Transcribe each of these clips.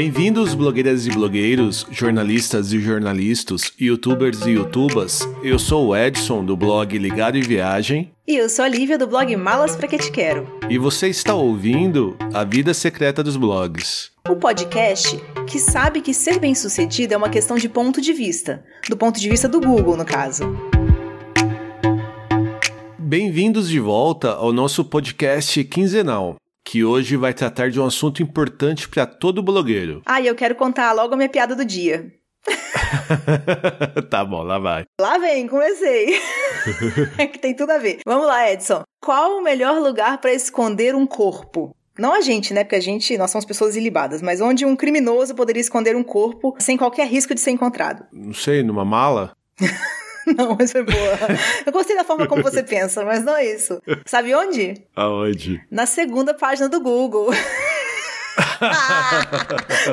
Bem-vindos, blogueiras e blogueiros, jornalistas e jornalistas, youtubers e youtubas. Eu sou o Edson, do blog Ligado em Viagem. E eu sou a Lívia, do blog Malas Pra Que Te Quero. E você está ouvindo A Vida Secreta dos Blogs. O podcast que sabe que ser bem-sucedido é uma questão de ponto de vista. Do ponto de vista do Google, no caso. Bem-vindos de volta ao nosso podcast quinzenal que hoje vai tratar de um assunto importante para todo blogueiro. Ah, e eu quero contar logo a minha piada do dia. tá bom, lá vai. Lá vem, comecei. é que tem tudo a ver. Vamos lá, Edson. Qual o melhor lugar para esconder um corpo? Não a gente, né? Porque a gente, nós somos pessoas ilibadas, mas onde um criminoso poderia esconder um corpo sem qualquer risco de ser encontrado? Não sei, numa mala? Não, mas foi boa. Eu gostei da forma como você pensa, mas não é isso. Sabe onde? Aonde? Na segunda página do Google.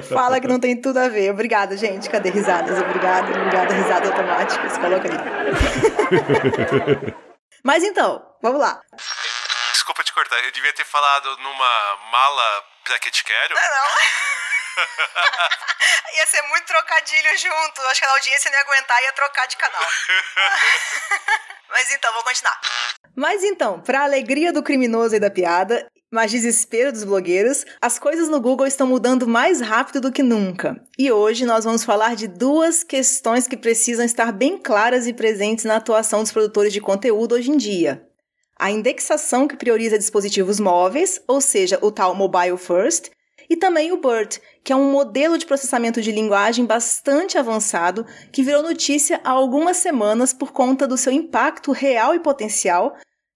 Fala que não tem tudo a ver. Obrigada, gente. Cadê risadas? Obrigada, obrigada. Risada automática. Se coloca ali. Mas então, vamos lá. Desculpa te cortar. Eu devia ter falado numa mala pra que te quero. Não, não. ia ser muito trocadilho junto. Acho que a audiência não ia aguentar e ia trocar de canal. Mas então, vou continuar. Mas então, para alegria do criminoso e da piada, mas desespero dos blogueiros, as coisas no Google estão mudando mais rápido do que nunca. E hoje nós vamos falar de duas questões que precisam estar bem claras e presentes na atuação dos produtores de conteúdo hoje em dia. A indexação que prioriza dispositivos móveis, ou seja, o tal mobile first, e também o BERT, que é um modelo de processamento de linguagem bastante avançado que virou notícia há algumas semanas por conta do seu impacto real e potencial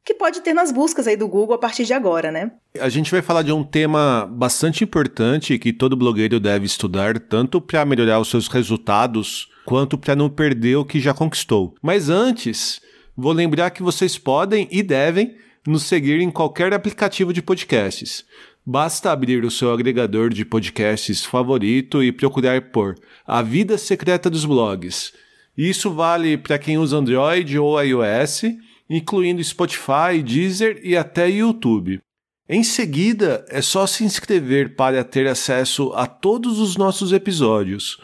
que pode ter nas buscas aí do Google a partir de agora, né? A gente vai falar de um tema bastante importante que todo blogueiro deve estudar, tanto para melhorar os seus resultados, quanto para não perder o que já conquistou. Mas antes, vou lembrar que vocês podem e devem nos seguir em qualquer aplicativo de podcasts. Basta abrir o seu agregador de podcasts favorito e procurar por A Vida Secreta dos Blogs. Isso vale para quem usa Android ou iOS, incluindo Spotify, Deezer e até YouTube. Em seguida, é só se inscrever para ter acesso a todos os nossos episódios.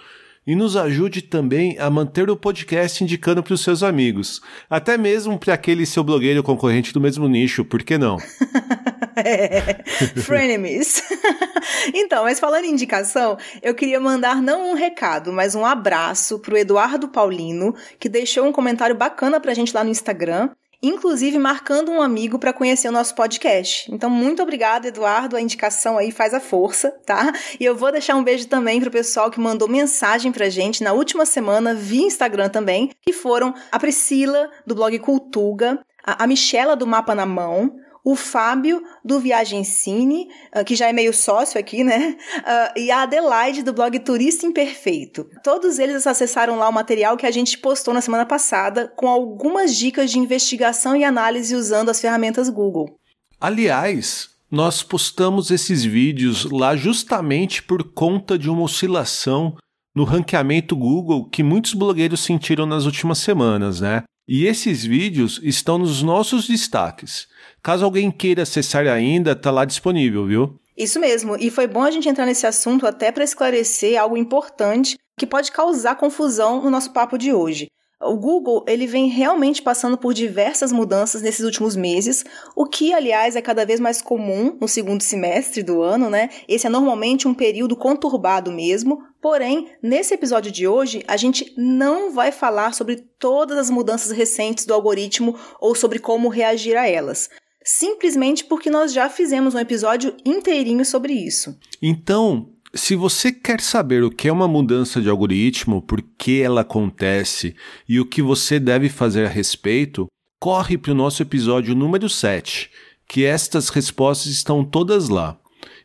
E nos ajude também a manter o podcast indicando para os seus amigos, até mesmo para aquele seu blogueiro concorrente do mesmo nicho, por que não? é, frenemies. então, mas falando em indicação, eu queria mandar não um recado, mas um abraço pro Eduardo Paulino, que deixou um comentário bacana pra gente lá no Instagram inclusive marcando um amigo para conhecer o nosso podcast. Então, muito obrigado, Eduardo. A indicação aí faz a força, tá? E eu vou deixar um beijo também pro pessoal que mandou mensagem pra gente na última semana via Instagram também, que foram a Priscila, do blog Cultuga, a Michela, do Mapa na Mão, o Fábio do Viagem Cine, uh, que já é meio sócio aqui, né? Uh, e a Adelaide do blog Turista Imperfeito. Todos eles acessaram lá o material que a gente postou na semana passada com algumas dicas de investigação e análise usando as ferramentas Google. Aliás, nós postamos esses vídeos lá justamente por conta de uma oscilação no ranqueamento Google que muitos blogueiros sentiram nas últimas semanas, né? E esses vídeos estão nos nossos destaques. Caso alguém queira acessar ainda, tá lá disponível, viu? Isso mesmo, e foi bom a gente entrar nesse assunto até para esclarecer algo importante que pode causar confusão no nosso papo de hoje. O Google ele vem realmente passando por diversas mudanças nesses últimos meses, o que, aliás, é cada vez mais comum no segundo semestre do ano, né? Esse é normalmente um período conturbado mesmo. Porém, nesse episódio de hoje, a gente não vai falar sobre todas as mudanças recentes do algoritmo ou sobre como reagir a elas simplesmente porque nós já fizemos um episódio inteirinho sobre isso. Então, se você quer saber o que é uma mudança de algoritmo, por que ela acontece e o que você deve fazer a respeito, corre para o nosso episódio número 7, que estas respostas estão todas lá.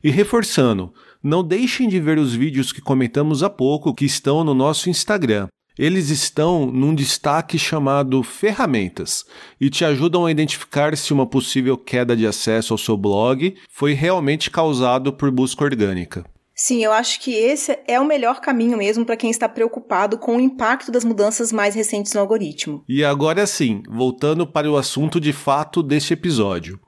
E reforçando, não deixem de ver os vídeos que comentamos há pouco que estão no nosso Instagram. Eles estão num destaque chamado Ferramentas e te ajudam a identificar se uma possível queda de acesso ao seu blog foi realmente causado por busca orgânica. Sim, eu acho que esse é o melhor caminho mesmo para quem está preocupado com o impacto das mudanças mais recentes no algoritmo. E agora sim, voltando para o assunto de fato deste episódio.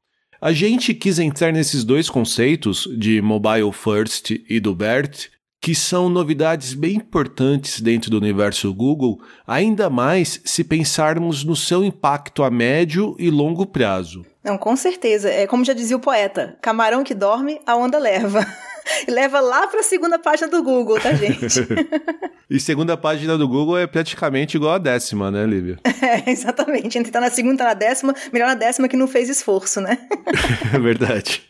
A gente quis entrar nesses dois conceitos, de mobile first e do BERT, que são novidades bem importantes dentro do universo Google, ainda mais se pensarmos no seu impacto a médio e longo prazo. Não, com certeza. É como já dizia o poeta: camarão que dorme, a onda leva. leva lá para a segunda página do Google, tá, gente? e segunda página do Google é praticamente igual a décima, né, Lívia? É, exatamente. Entre tá na segunda e tá na décima, melhor na décima que não fez esforço, né? é verdade.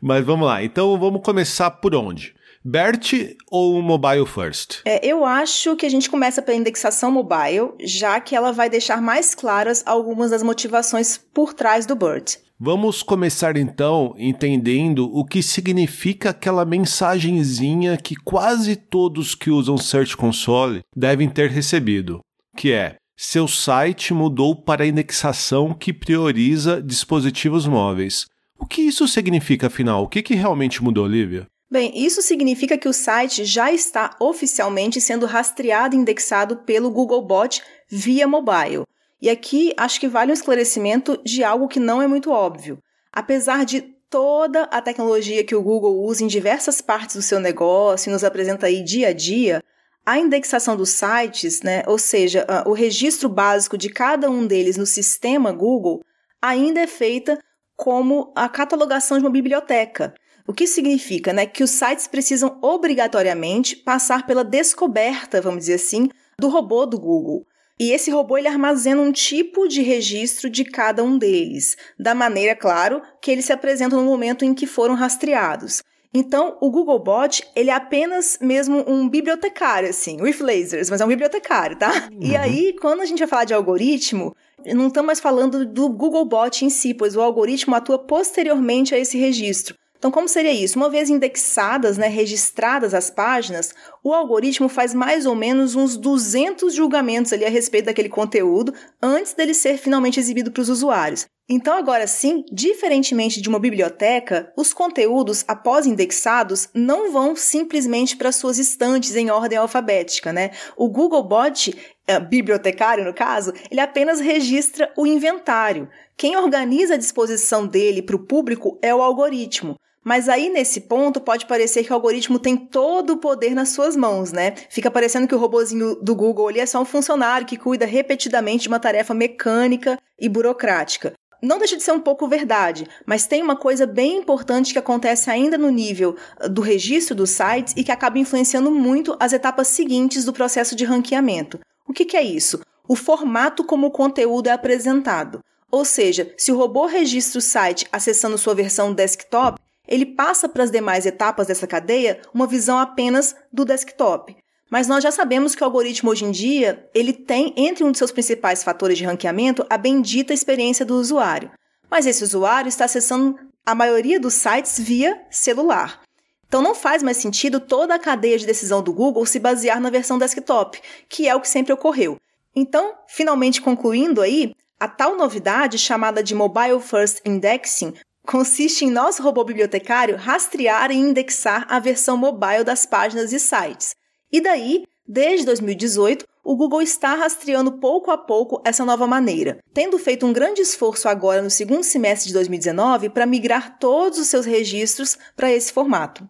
Mas vamos lá. Então vamos começar por onde? BERT ou Mobile First? É, eu acho que a gente começa pela indexação mobile, já que ela vai deixar mais claras algumas das motivações por trás do BERT. Vamos começar então entendendo o que significa aquela mensagenzinha que quase todos que usam Search Console devem ter recebido, que é: seu site mudou para a indexação que prioriza dispositivos móveis. O que isso significa afinal? O que, que realmente mudou, Olivia? Bem, isso significa que o site já está oficialmente sendo rastreado e indexado pelo Googlebot via mobile. E aqui acho que vale um esclarecimento de algo que não é muito óbvio. Apesar de toda a tecnologia que o Google usa em diversas partes do seu negócio e nos apresenta aí dia a dia, a indexação dos sites, né, ou seja, o registro básico de cada um deles no sistema Google, ainda é feita como a catalogação de uma biblioteca. O que significa né, que os sites precisam obrigatoriamente passar pela descoberta, vamos dizer assim, do robô do Google. E esse robô ele armazena um tipo de registro de cada um deles, da maneira, claro, que eles se apresentam no momento em que foram rastreados. Então, o Googlebot, ele é apenas mesmo um bibliotecário, assim, with lasers, mas é um bibliotecário, tá? Uhum. E aí, quando a gente vai falar de algoritmo, não estamos mais falando do Googlebot em si, pois o algoritmo atua posteriormente a esse registro. Então, como seria isso? Uma vez indexadas, né, registradas as páginas, o algoritmo faz mais ou menos uns 200 julgamentos ali a respeito daquele conteúdo antes dele ser finalmente exibido para os usuários. Então, agora sim, diferentemente de uma biblioteca, os conteúdos, após indexados, não vão simplesmente para suas estantes em ordem alfabética, né? O Googlebot, é, bibliotecário no caso, ele apenas registra o inventário. Quem organiza a disposição dele para o público é o algoritmo. Mas aí, nesse ponto, pode parecer que o algoritmo tem todo o poder nas suas mãos, né? Fica parecendo que o robozinho do Google ali é só um funcionário que cuida repetidamente de uma tarefa mecânica e burocrática. Não deixa de ser um pouco verdade, mas tem uma coisa bem importante que acontece ainda no nível ah, do registro dos sites e que acaba influenciando muito as etapas seguintes do processo de ranqueamento. O que, que é isso? O formato como o conteúdo é apresentado. Ou seja, se o robô registra o site acessando sua versão desktop, ele passa para as demais etapas dessa cadeia uma visão apenas do desktop. Mas nós já sabemos que o algoritmo hoje em dia, ele tem entre um de seus principais fatores de ranqueamento a bendita experiência do usuário. Mas esse usuário está acessando a maioria dos sites via celular. Então não faz mais sentido toda a cadeia de decisão do Google se basear na versão desktop, que é o que sempre ocorreu. Então, finalmente concluindo aí, a tal novidade chamada de Mobile First Indexing consiste em nosso robô bibliotecário rastrear e indexar a versão mobile das páginas e sites. E daí, desde 2018, o Google está rastreando pouco a pouco essa nova maneira, tendo feito um grande esforço agora no segundo semestre de 2019 para migrar todos os seus registros para esse formato.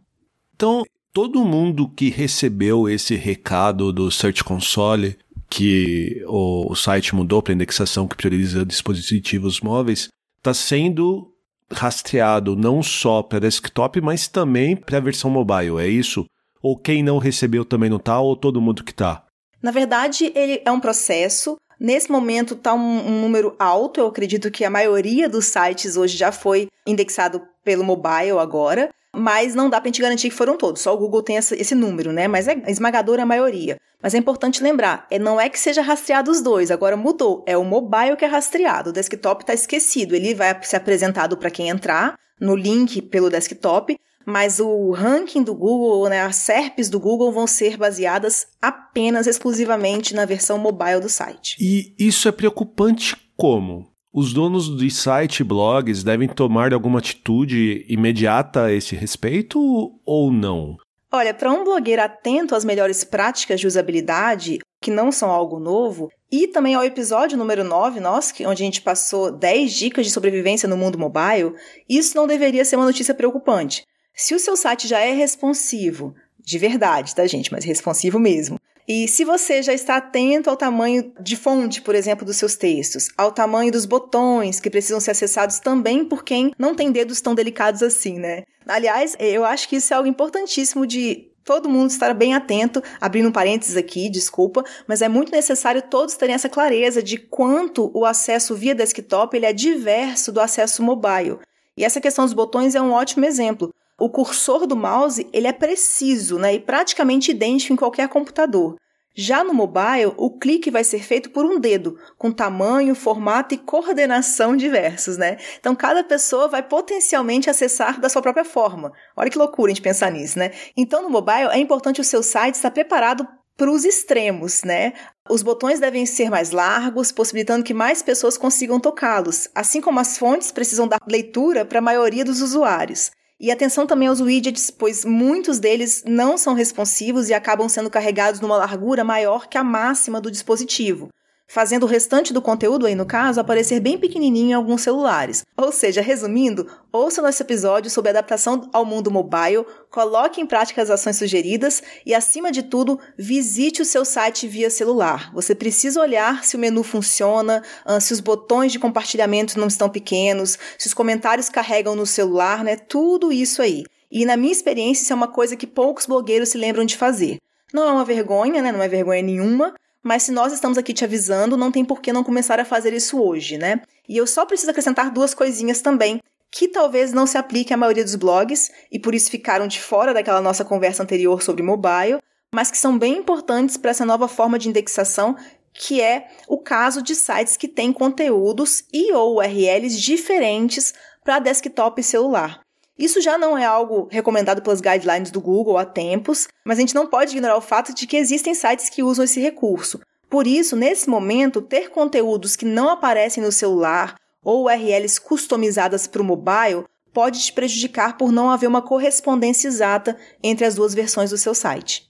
Então, todo mundo que recebeu esse recado do Search Console, que o site mudou para indexação que prioriza dispositivos móveis, está sendo rastreado não só para desktop, mas também para a versão mobile, é isso? Ou quem não recebeu também não tá, ou todo mundo que tá? Na verdade, ele é um processo. Nesse momento está um, um, número alto, eu acredito que a maioria dos sites hoje já foi indexado pelo mobile agora, mas não dá para gente garantir que foram todos, só o Google tem essa, esse número, né? Mas é esmagadora a maioria. Mas é importante lembrar, é, não é que seja rastreado os dois, agora mudou. É o mobile que é rastreado, o desktop está esquecido. Ele vai ser apresentado para quem entrar no link pelo desktop, mas o ranking do Google, né, as SERPs do Google vão ser baseadas apenas exclusivamente na versão mobile do site. E isso é preocupante como? Os donos de site e blogs devem tomar alguma atitude imediata a esse respeito ou não? Olha, para um blogueiro atento às melhores práticas de usabilidade, que não são algo novo, e também ao episódio número 9 nosso, onde a gente passou 10 dicas de sobrevivência no mundo mobile, isso não deveria ser uma notícia preocupante. Se o seu site já é responsivo, De verdade, tá, gente? Mas responsivo mesmo. E se você já está atento ao tamanho de fonte, por exemplo, dos seus textos, ao tamanho dos botões que precisam ser acessados também por quem não tem dedos tão delicados assim, né? Aliás, eu acho que isso é algo importantíssimo de todo mundo estar bem atento, abrindo um parênteses aqui, desculpa, mas é muito necessário todos terem essa clareza de quanto o acesso via desktop ele é diverso do acesso mobile. E essa questão dos botões é um ótimo exemplo o cursor do mouse ele é preciso né, e praticamente idêntico em qualquer computador. Já no mobile, o clique vai ser feito por um dedo, com tamanho, formato e coordenação diversos, né? Então, cada pessoa vai potencialmente acessar da sua própria forma. Olha que loucura a gente pensar nisso, né? Então, no mobile, é importante o seu site estar preparado para os extremos, né? Os botões devem ser mais largos, possibilitando que mais pessoas consigam tocá-los, assim como as fontes precisam dar leitura para a maioria dos usuários. E atenção também aos widgets, pois muitos deles não são responsivos e acabam sendo carregados numa largura maior que a máxima do dispositivo fazendo o restante do conteúdo aí no caso aparecer bem pequenininho em alguns celulares. Ou seja, resumindo, ouça nosso episódio sobre adaptação ao mundo mobile, coloque em prática as ações sugeridas e, acima de tudo, visite o seu site via celular. Você precisa olhar se o menu funciona, ah, se os botões de compartilhamento não estão pequenos, se os comentários carregam no celular, né? Tudo isso aí. E na minha experiência, isso é uma coisa que poucos blogueiros se lembram de fazer. Não é uma vergonha, né? Não é vergonha nenhuma, mas se nós estamos aqui te avisando, não tem por que não começar a fazer isso hoje, né? E eu só preciso acrescentar duas coisinhas também, que talvez não se aplique à maioria dos blogs e por isso ficaram de fora daquela nossa conversa anterior sobre mobile, mas que são bem importantes para essa nova forma de indexação, que é o caso de sites que têm conteúdos e ou URLs diferentes para desktop e celular. Isso já não é algo recomendado pelas guidelines do Google há tempos, mas a gente não pode ignorar o fato de que existem sites que usam esse recurso. Por isso, nesse momento, ter conteúdos que não aparecem no celular ou URLs customizadas para o mobile pode te prejudicar por não haver uma correspondência exata entre as duas versões do seu site.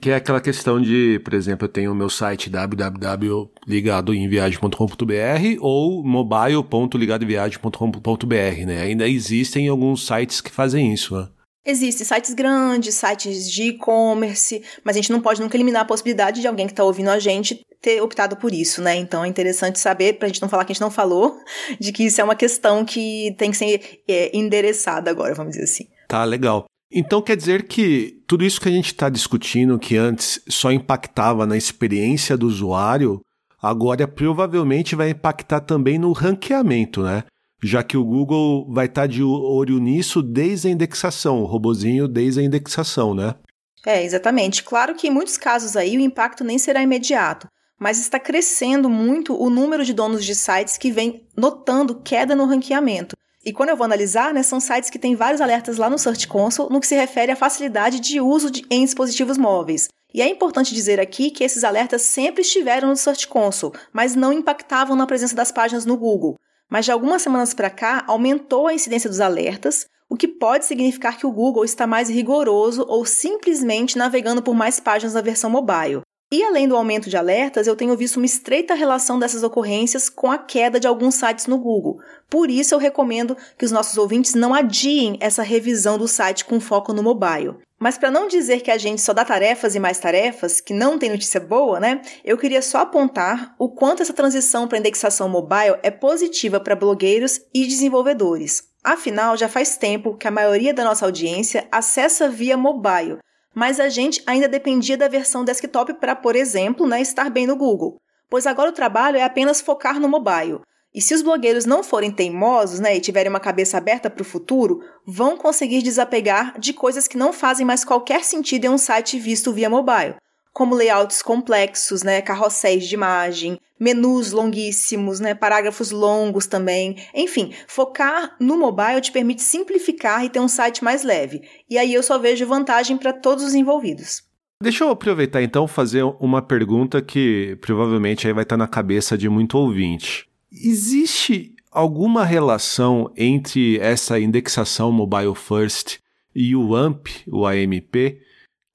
Que é aquela questão de, por exemplo, eu tenho o meu site www.ligadoemviagem.com.br ou mobile.ligadoemviagem.com.br, né? Ainda existem alguns sites que fazem isso, né? Existem sites grandes, sites de e-commerce, mas a gente não pode nunca eliminar a possibilidade de alguém que está ouvindo a gente ter optado por isso, né? Então é interessante saber, para a gente não falar que a gente não falou, de que isso é uma questão que tem que ser é, endereçada agora, vamos dizer assim. Tá, legal. Então quer dizer que tudo isso que a gente está discutindo, que antes só impactava na experiência do usuário, agora provavelmente vai impactar também no ranqueamento, né? Já que o Google vai estar tá de olho nisso desde a indexação, o robozinho desde a indexação, né? É, exatamente. Claro que em muitos casos aí o impacto nem será imediato, mas está crescendo muito o número de donos de sites que vem notando queda no ranqueamento. E quando eu vou analisar, né, são sites que têm vários alertas lá no Search Console no que se refere à facilidade de uso de, em dispositivos móveis. E é importante dizer aqui que esses alertas sempre estiveram no Search Console, mas não impactavam na presença das páginas no Google. Mas de algumas semanas para cá, aumentou a incidência dos alertas, o que pode significar que o Google está mais rigoroso ou simplesmente navegando por mais páginas na versão mobile. E além do aumento de alertas, eu tenho visto uma estreita relação dessas ocorrências com a queda de alguns sites no Google. Por isso, eu recomendo que os nossos ouvintes não adiem essa revisão do site com foco no mobile. Mas para não dizer que a gente só dá tarefas e mais tarefas, que não tem notícia boa, né? Eu queria só apontar o quanto essa transição para indexação mobile é positiva para blogueiros e desenvolvedores. Afinal, já faz tempo que a maioria da nossa audiência acessa via mobile, mas a gente ainda dependia da versão desktop para, por exemplo, né, estar bem no Google. Pois agora o trabalho é apenas focar no mobile. E se os blogueiros não forem teimosos né, e tiverem uma cabeça aberta para o futuro, vão conseguir desapegar de coisas que não fazem mais qualquer sentido em um site visto via mobile como layouts complexos, né, carrosséis de imagem, menus longuíssimos, né, parágrafos longos também. Enfim, focar no mobile te permite simplificar e ter um site mais leve. E aí eu só vejo vantagem para todos os envolvidos. Deixa eu aproveitar então fazer uma pergunta que provavelmente aí vai estar na cabeça de muito ouvinte. Existe alguma relação entre essa indexação mobile first e o AMP, o AMP?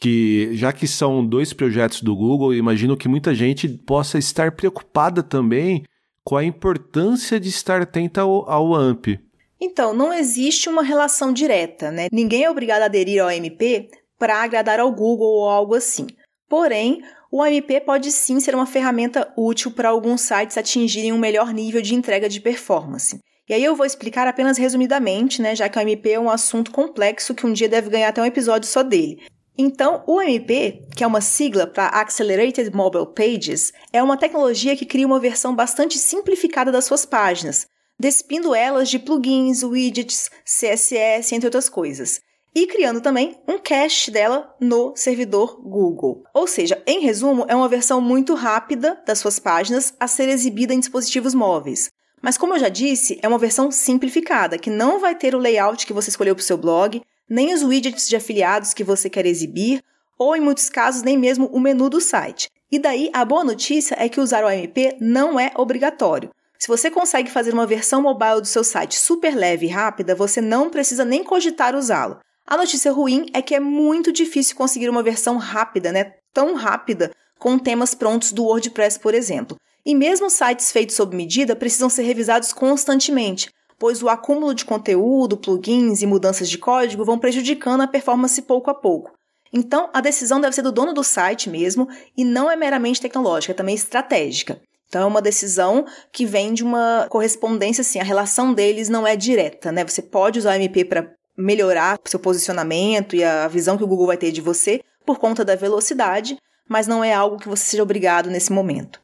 Que já que são dois projetos do Google, imagino que muita gente possa estar preocupada também com a importância de estar atenta ao, ao AMP. Então, não existe uma relação direta, né? Ninguém é obrigado a aderir ao AMP para agradar ao Google ou algo assim. Porém, o AMP pode sim ser uma ferramenta útil para alguns sites atingirem um melhor nível de entrega de performance. E aí eu vou explicar apenas resumidamente, né, já que o AMP é um assunto complexo que um dia deve ganhar até um episódio só dele. Então, o AMP, que é uma sigla para Accelerated Mobile Pages, é uma tecnologia que cria uma versão bastante simplificada das suas páginas, despindo elas de plugins, widgets, CSS, entre outras coisas, e criando também um cache dela no servidor Google. Ou seja, em resumo, é uma versão muito rápida das suas páginas a ser exibida em dispositivos móveis. Mas como eu já disse, é uma versão simplificada, que não vai ter o layout que você escolheu para o seu blog, nem os widgets de afiliados que você quer exibir, ou em muitos casos nem mesmo o menu do site. E daí a boa notícia é que usar o AMP não é obrigatório. Se você consegue fazer uma versão mobile do seu site super leve e rápida, você não precisa nem cogitar usá-lo. A notícia ruim é que é muito difícil conseguir uma versão rápida, né? Tão rápida, com temas prontos do WordPress, por exemplo. E mesmo sites feitos sob medida precisam ser revisados constantemente, pois o acúmulo de conteúdo, plugins e mudanças de código vão prejudicando a performance pouco a pouco. Então, a decisão deve ser do dono do site mesmo e não é meramente tecnológica, é também estratégica. Então, é uma decisão que vem de uma correspondência, assim, a relação deles não é direta, né? Você pode usar o MP para melhorar seu posicionamento e a visão que o Google vai ter de você por conta da velocidade, mas não é algo que você seja obrigado nesse momento.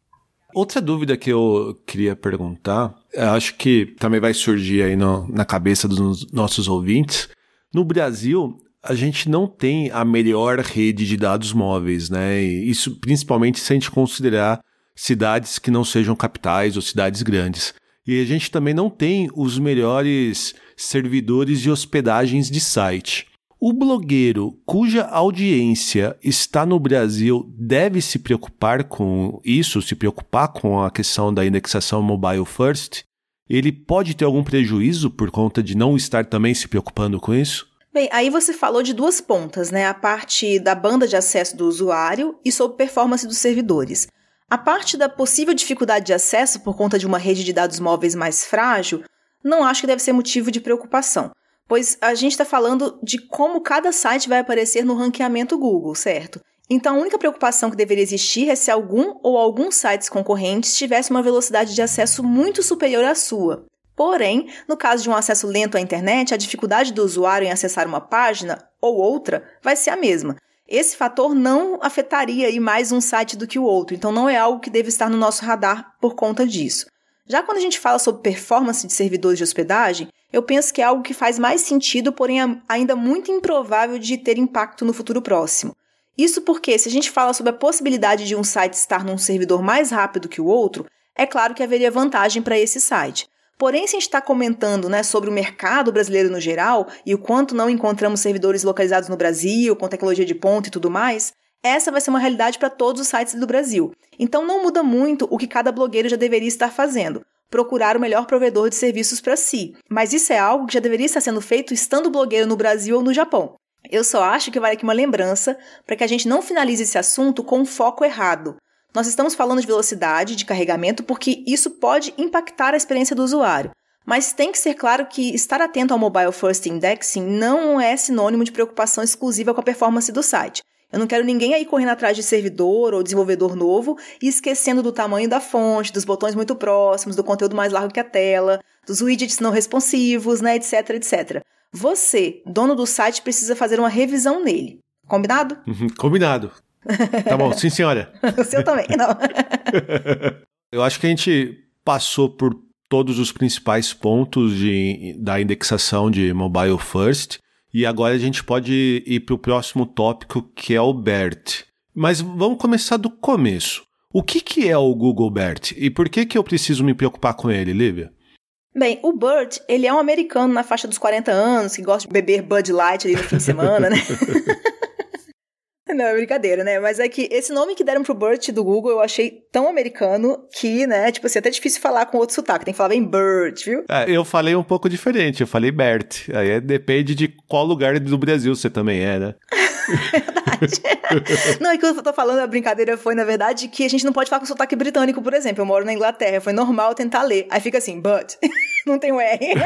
Outra dúvida que eu queria perguntar, acho que também vai surgir aí no, na cabeça dos nossos ouvintes. No Brasil, a gente não tem a melhor rede de dados móveis, né? E isso principalmente se a gente considerar cidades que não sejam capitais ou cidades grandes. E a gente também não tem os melhores servidores de hospedagens de site. O blogueiro cuja audiência está no Brasil deve se preocupar com isso, se preocupar com a questão da indexação mobile first? Ele pode ter algum prejuízo por conta de não estar também se preocupando com isso? Bem, aí você falou de duas pontas, né? A parte da banda de acesso do usuário e sobre performance dos servidores. A parte da possível dificuldade de acesso por conta de uma rede de dados móveis mais frágil, não acho que deve ser motivo de preocupação pois a gente está falando de como cada site vai aparecer no ranqueamento Google, certo? Então, a única preocupação que deveria existir é se algum ou alguns sites concorrentes tivesse uma velocidade de acesso muito superior à sua. Porém, no caso de um acesso lento à internet, a dificuldade do usuário em acessar uma página ou outra vai ser a mesma. Esse fator não afetaria mais um site do que o outro, então não é algo que deve estar no nosso radar por conta disso. Já quando a gente fala sobre performance de servidores de hospedagem, eu penso que é algo que faz mais sentido, porém ainda muito improvável de ter impacto no futuro próximo. Isso porque, se a gente fala sobre a possibilidade de um site estar num servidor mais rápido que o outro, é claro que haveria vantagem para esse site. Porém, se a gente está comentando né, sobre o mercado brasileiro no geral e o quanto não encontramos servidores localizados no Brasil, com tecnologia de ponta e tudo mais, essa vai ser uma realidade para todos os sites do Brasil. Então não muda muito o que cada blogueiro já deveria estar fazendo. Procurar o melhor provedor de serviços para si. Mas isso é algo que já deveria estar sendo feito estando blogueiro no Brasil ou no Japão. Eu só acho que vale aqui uma lembrança para que a gente não finalize esse assunto com um foco errado. Nós estamos falando de velocidade, de carregamento, porque isso pode impactar a experiência do usuário. Mas tem que ser claro que estar atento ao Mobile First Indexing não é sinônimo de preocupação exclusiva com a performance do site. Eu não quero ninguém aí correndo atrás de servidor ou desenvolvedor novo e esquecendo do tamanho da fonte, dos botões muito próximos, do conteúdo mais largo que a tela, dos widgets não responsivos, né, etc, etc. Você, dono do site, precisa fazer uma revisão nele. Combinado? Uhum, combinado. Tá bom, sim, senhora. o seu também, não. Eu acho que a gente passou por todos os principais pontos de, da indexação de mobile first. E agora a gente pode ir para o próximo tópico, que é o BERT. Mas vamos começar do começo. O que, que é o Google BERT e por que, que eu preciso me preocupar com ele, Lívia? Bem, o Bert, ele é um americano na faixa dos 40 anos, que gosta de beber Bud Light ali no fim de semana, né? Não, é brincadeira, né? Mas é que esse nome que deram pro Bert do Google eu achei tão americano que, né, tipo assim, é até difícil falar com outro sotaque. Tem que falar bem Bert, viu? É, eu falei um pouco diferente, eu falei Bert. Aí é, depende de qual lugar do Brasil você também é, né? verdade. não, é que eu tô falando, a brincadeira foi, na verdade, que a gente não pode falar com sotaque britânico, por exemplo. Eu moro na Inglaterra, foi normal tentar ler. Aí fica assim, but. não tem o R.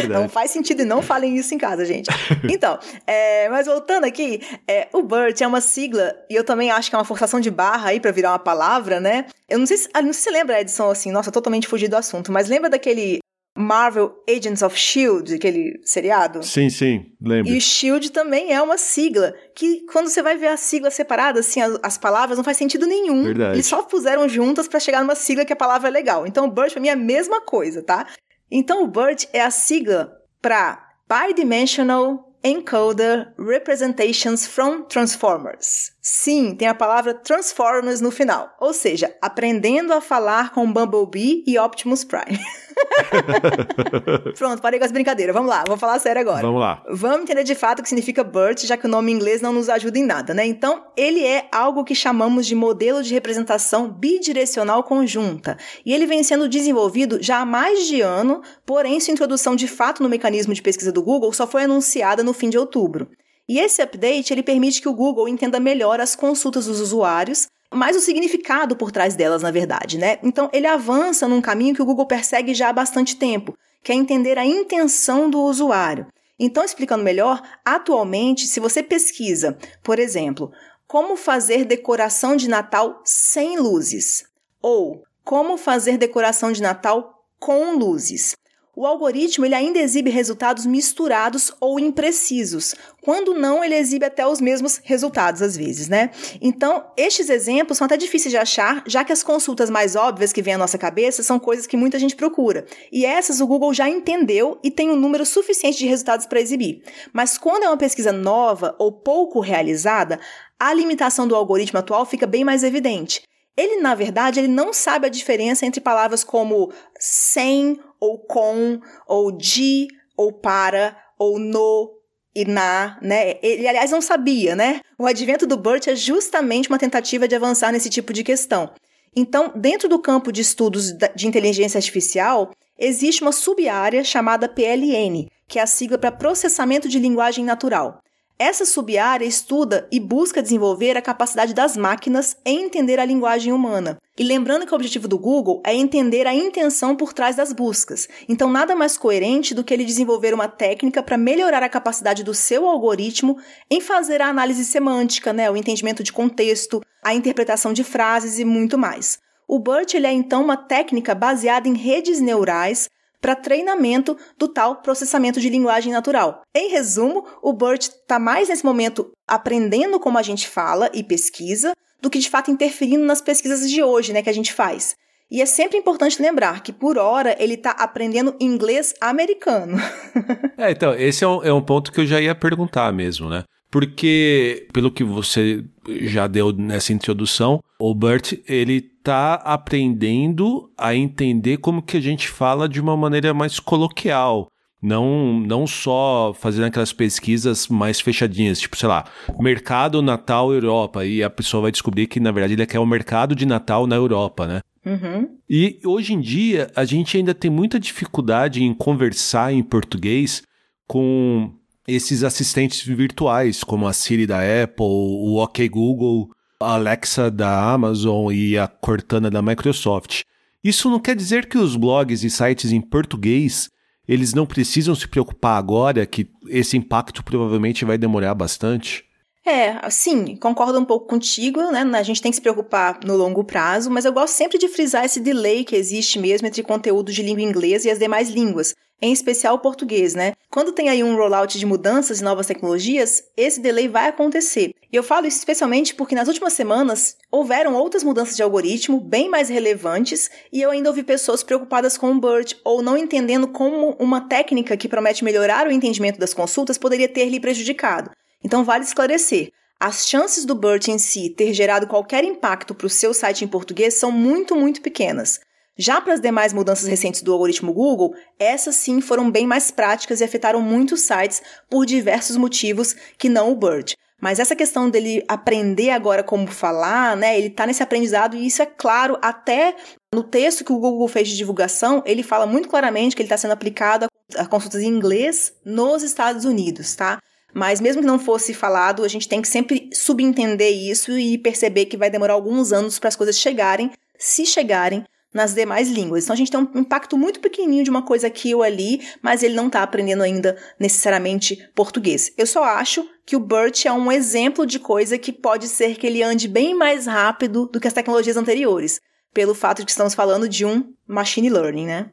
É não faz sentido e não falem isso em casa, gente. Então, é, mas voltando aqui, é, o BERT é uma sigla, e eu também acho que é uma forçação de barra aí para virar uma palavra, né? Eu não sei se, ah, não sei se você lembra, Edson, assim, nossa, totalmente fugido do assunto, mas lembra daquele Marvel Agents of Shield, aquele seriado? Sim, sim, lembro. E Shield também é uma sigla que quando você vai ver a sigla separada, assim, as, as palavras não faz sentido nenhum. Verdade. Eles só puseram juntas para chegar numa sigla que a palavra é legal. Então o BERT pra mim é a mesma coisa, tá? Então o BERT é a sigla para Bidimensional Encoder Representations from Transformers. Sim, tem a palavra Transformers no final, ou seja, aprendendo a falar com Bumblebee e Optimus Prime. Pronto, parei com as brincadeiras. Vamos lá, vou falar sério agora. Vamos lá. Vamos entender de fato o que significa BERT, já que o nome em inglês não nos ajuda em nada, né? Então, ele é algo que chamamos de modelo de representação bidirecional conjunta. E ele vem sendo desenvolvido já há mais de ano, porém sua introdução de fato no mecanismo de pesquisa do Google só foi anunciada no fim de outubro. E esse update ele permite que o Google entenda melhor as consultas dos usuários, mais o significado por trás delas, na verdade, né? Então, ele avança num caminho que o Google persegue já há bastante tempo, que é entender a intenção do usuário. Então, explicando melhor, atualmente, se você pesquisa, por exemplo, como fazer decoração de Natal sem luzes ou como fazer decoração de Natal com luzes, o algoritmo ele ainda exibe resultados misturados ou imprecisos. Quando não, ele exibe até os mesmos resultados às vezes, né? Então, estes exemplos são até difíceis de achar, já que as consultas mais óbvias que vêm à nossa cabeça são coisas que muita gente procura. E essas o Google já entendeu e tem um número suficiente de resultados para exibir. Mas quando é uma pesquisa nova ou pouco realizada, a limitação do algoritmo atual fica bem mais evidente. Ele, na verdade, ele não sabe a diferença entre palavras como sem ou com, ou de, ou para, ou no, e na, né? Ele, aliás, não sabia, né? O advento do BERT é justamente uma tentativa de avançar nesse tipo de questão. Então, dentro do campo de estudos de inteligência artificial, existe uma sub-área chamada PLN, que é a sigla para processamento de linguagem natural. Essa sub-área estuda e busca desenvolver a capacidade das máquinas em entender a linguagem humana. E lembrando que o objetivo do Google é entender a intenção por trás das buscas. Então, nada mais coerente do que ele desenvolver uma técnica para melhorar a capacidade do seu algoritmo em fazer a análise semântica, né, o entendimento de contexto, a interpretação de frases e muito mais. O BERT é então uma técnica baseada em redes neurais para treinamento do tal processamento de linguagem natural. Em resumo, o BERT está mais nesse momento aprendendo como a gente fala e pesquisa do que de fato interferindo nas pesquisas de hoje, né, que a gente faz. E é sempre importante lembrar que, por hora, ele está aprendendo inglês americano. é, então, esse é um, é um ponto que eu já ia perguntar mesmo, né? Porque, pelo que você já deu nessa introdução, o Bert, ele tá aprendendo a entender como que a gente fala de uma maneira mais coloquial. Não, não só fazendo aquelas pesquisas mais fechadinhas, tipo, sei lá, mercado Natal Europa, e a pessoa vai descobrir que, na verdade, ele quer o mercado de Natal na Europa, né? Uhum. E hoje em dia, a gente ainda tem muita dificuldade em conversar em português com esses assistentes virtuais, como a Siri da Apple, o OK Google, Alexa da Amazon e a Cortana da Microsoft. Isso não quer dizer que os blogs e sites em português eles não precisam se preocupar agora, que esse impacto provavelmente vai demorar bastante? É, sim, concordo um pouco contigo, né? A gente tem que se preocupar no longo prazo, mas eu gosto sempre de frisar esse delay que existe mesmo entre conteúdo de língua inglesa e as demais línguas, em especial o português, né? Quando tem aí um rollout de mudanças e novas tecnologias, esse delay vai acontecer. E eu falo isso especialmente porque nas últimas semanas houveram outras mudanças de algoritmo bem mais relevantes e eu ainda ouvi pessoas preocupadas com o BERT ou não entendendo como uma técnica que promete melhorar o entendimento das consultas poderia ter lhe prejudicado. Então vale esclarecer. As chances do BERT em si ter gerado qualquer impacto para o seu site em português são muito, muito pequenas. Já para as demais mudanças recentes do algoritmo Google, essas sim foram bem mais práticas e afetaram muitos sites por diversos motivos que não o BERT. Mas essa questão dele aprender agora como falar, né? Ele está nesse aprendizado e isso é claro até no texto que o Google fez de divulgação, ele fala muito claramente que ele está sendo aplicado a consultas em inglês nos Estados Unidos, tá? Mas mesmo que não fosse falado, a gente tem que sempre subentender isso e perceber que vai demorar alguns anos para as coisas chegarem, se chegarem, nas demais línguas. Então a gente tem um impacto muito pequenininho de uma coisa aqui ou ali, mas ele não está aprendendo ainda necessariamente português. Eu só acho que o BERT é um exemplo de coisa que pode ser que ele ande bem mais rápido do que as tecnologias anteriores, pelo fato de que estamos falando de um machine learning, né?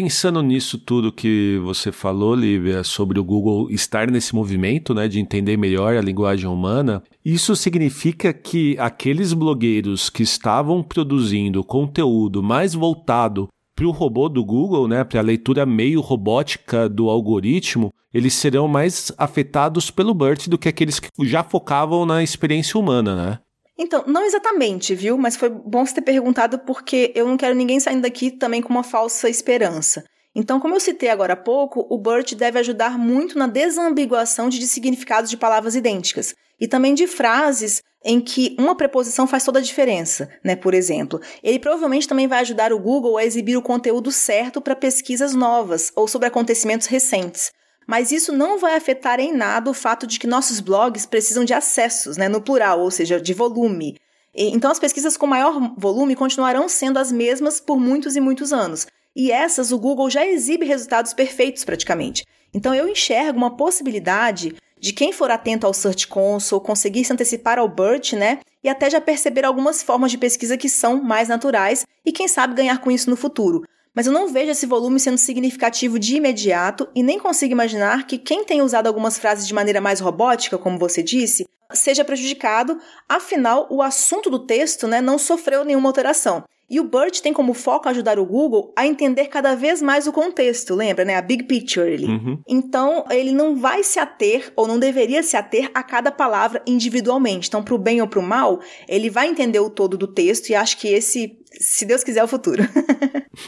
Pensando nisso tudo que você falou, Lívia, sobre o Google estar nesse movimento, né, de entender melhor a linguagem humana, isso significa que aqueles blogueiros que estavam produzindo conteúdo mais voltado para o robô do Google, né, para a leitura meio robótica do algoritmo, eles serão mais afetados pelo BERT do que aqueles que já focavam na experiência humana, né? Então, não exatamente, viu? Mas foi bom você ter perguntado porque eu não quero ninguém saindo daqui também com uma falsa esperança. Então, como eu citei agora há pouco, o BERT deve ajudar muito na desambiguação de significados de palavras idênticas e também de frases em que uma preposição faz toda a diferença, né? Por exemplo, ele provavelmente também vai ajudar o Google a exibir o conteúdo certo para pesquisas novas ou sobre acontecimentos recentes mas isso não vai afetar em nada o fato de que nossos blogs precisam de acessos, né, no plural, ou seja, de volume. Então, as pesquisas com maior volume continuarão sendo as mesmas por muitos e muitos anos. E essas o Google já exibe resultados perfeitos praticamente. Então, eu enxergo uma possibilidade de quem for atento ao Search Console conseguir se antecipar ao BERT, né? E até já perceber algumas formas de pesquisa que são mais naturais e quem sabe ganhar com isso no futuro mas eu não vejo esse volume sendo significativo de imediato e nem consigo imaginar que quem tem usado algumas frases de maneira mais robótica, como você disse, seja prejudicado, afinal, o assunto do texto né, não sofreu nenhuma alteração. E o BERT tem como foco ajudar o Google a entender cada vez mais o contexto, lembra, né? A big picture ali. Uhum. Então, ele não vai se ater, ou não deveria se ater, a cada palavra individualmente. Então, para o bem ou para o mal, ele vai entender o todo do texto e acho que esse, se Deus quiser, é o futuro.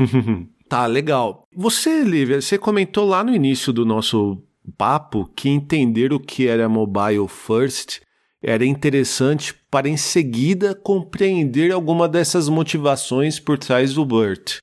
tá, legal. Você, Lívia, você comentou lá no início do nosso papo que entender o que era mobile first era interessante para em seguida compreender alguma dessas motivações por trás do Burt.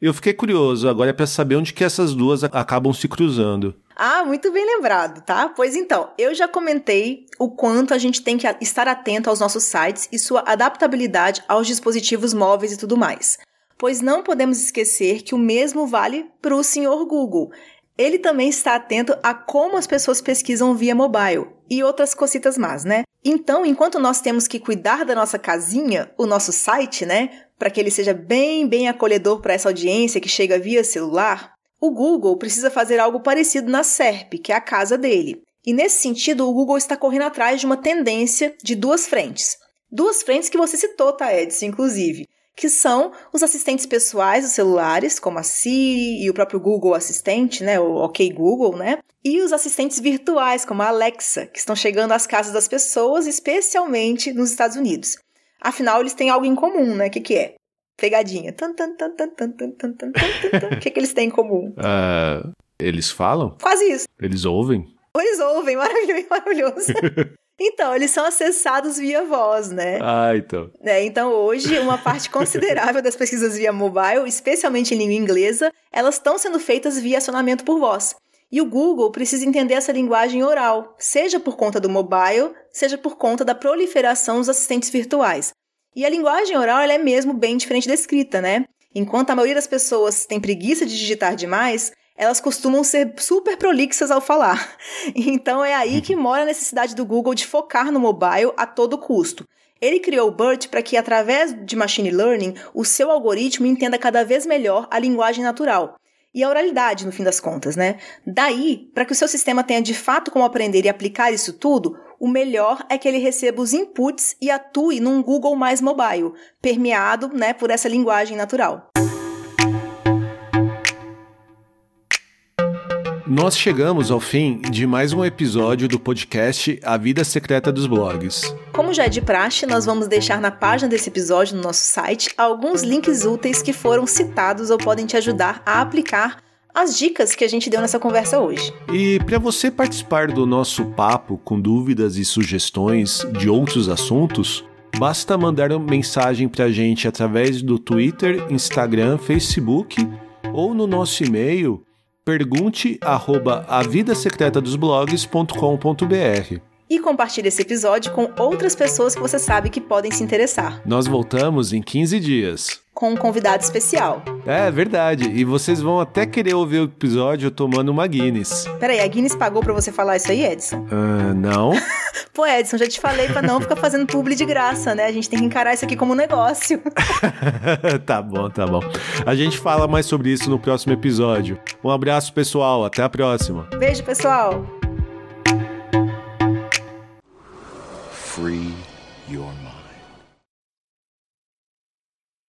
Eu fiquei curioso agora é para saber onde que essas duas acabam se cruzando. Ah, muito bem lembrado, tá? Pois então, eu já comentei o quanto a gente tem que estar atento aos nossos sites e sua adaptabilidade aos dispositivos móveis e tudo mais. Pois não podemos esquecer que o mesmo vale para o senhor Google. Ele também está atento a como as pessoas pesquisam via mobile e outras cositas más, né? Então, enquanto nós temos que cuidar da nossa casinha, o nosso site, né, para que ele seja bem, bem acolhedor para essa audiência que chega via celular, o Google precisa fazer algo parecido na SERP, que é a casa dele. E nesse sentido, o Google está correndo atrás de uma tendência de duas frentes. Duas frentes que você citou, tá, Edson, inclusive que são os assistentes pessoais dos celulares, como a Siri e o próprio Google Assistente, né, o OK Google, né? E os assistentes virtuais, como a Alexa, que estão chegando às casas das pessoas, especialmente nos Estados Unidos. Afinal, eles têm algo em comum, né? O que, que é? Pegadinha. O que, que eles têm em comum? Uh, eles falam? Quase isso. Eles ouvem? Eles ouvem, maravilhoso. Então, eles são acessados via voz, né? Ah, então. É, então, hoje, uma parte considerável das pesquisas via mobile, especialmente em língua inglesa, elas estão sendo feitas via acionamento por voz. E o Google precisa entender essa linguagem oral, seja por conta do mobile, seja por conta da proliferação dos assistentes virtuais. E a linguagem oral é mesmo bem diferente da escrita, né? Enquanto a maioria das pessoas tem preguiça de digitar demais, elas costumam ser super prolixas ao falar. Então é aí que mora a necessidade do Google de focar no mobile a todo custo. Ele criou o BERT para que, através de machine learning, o seu algoritmo entenda cada vez melhor a linguagem natural e a oralidade, no fim das contas, né? Daí, para que o seu sistema tenha de fato como aprender e aplicar isso tudo, o melhor é que ele receba os inputs e atue num Google mais mobile, permeado, né, por essa linguagem natural. Nós chegamos ao fim de mais um episódio do podcast A Vida Secreta dos Blogs. Como já é de praxe, nós vamos deixar na página desse episódio no nosso site alguns links úteis que foram citados ou podem te ajudar a aplicar as dicas que a gente deu nessa conversa hoje. E para você participar do nosso papo com dúvidas e sugestões de outros assuntos, basta mandar uma mensagem para a gente através do Twitter, Instagram, Facebook ou no nosso e-mail pergunte arroba avidasecretadosblogs.com.br e compartilhe esse episódio com outras pessoas que você sabe que podem se interessar. Nós voltamos em 15 dias. com um convidado especial. É verdade. E vocês vão até querer ouvir o episódio tomando uma Guinness. Peraí, a Guinness pagou pra você falar isso aí, Edson? Uh, não. Pô, Edson, já te falei pra não ficar fazendo publi de graça, né? A gente tem que encarar isso aqui como um negócio. tá bom, tá bom. A gente fala mais sobre isso no próximo episódio. Um abraço, pessoal. Até a próxima. Beijo, pessoal. Free your.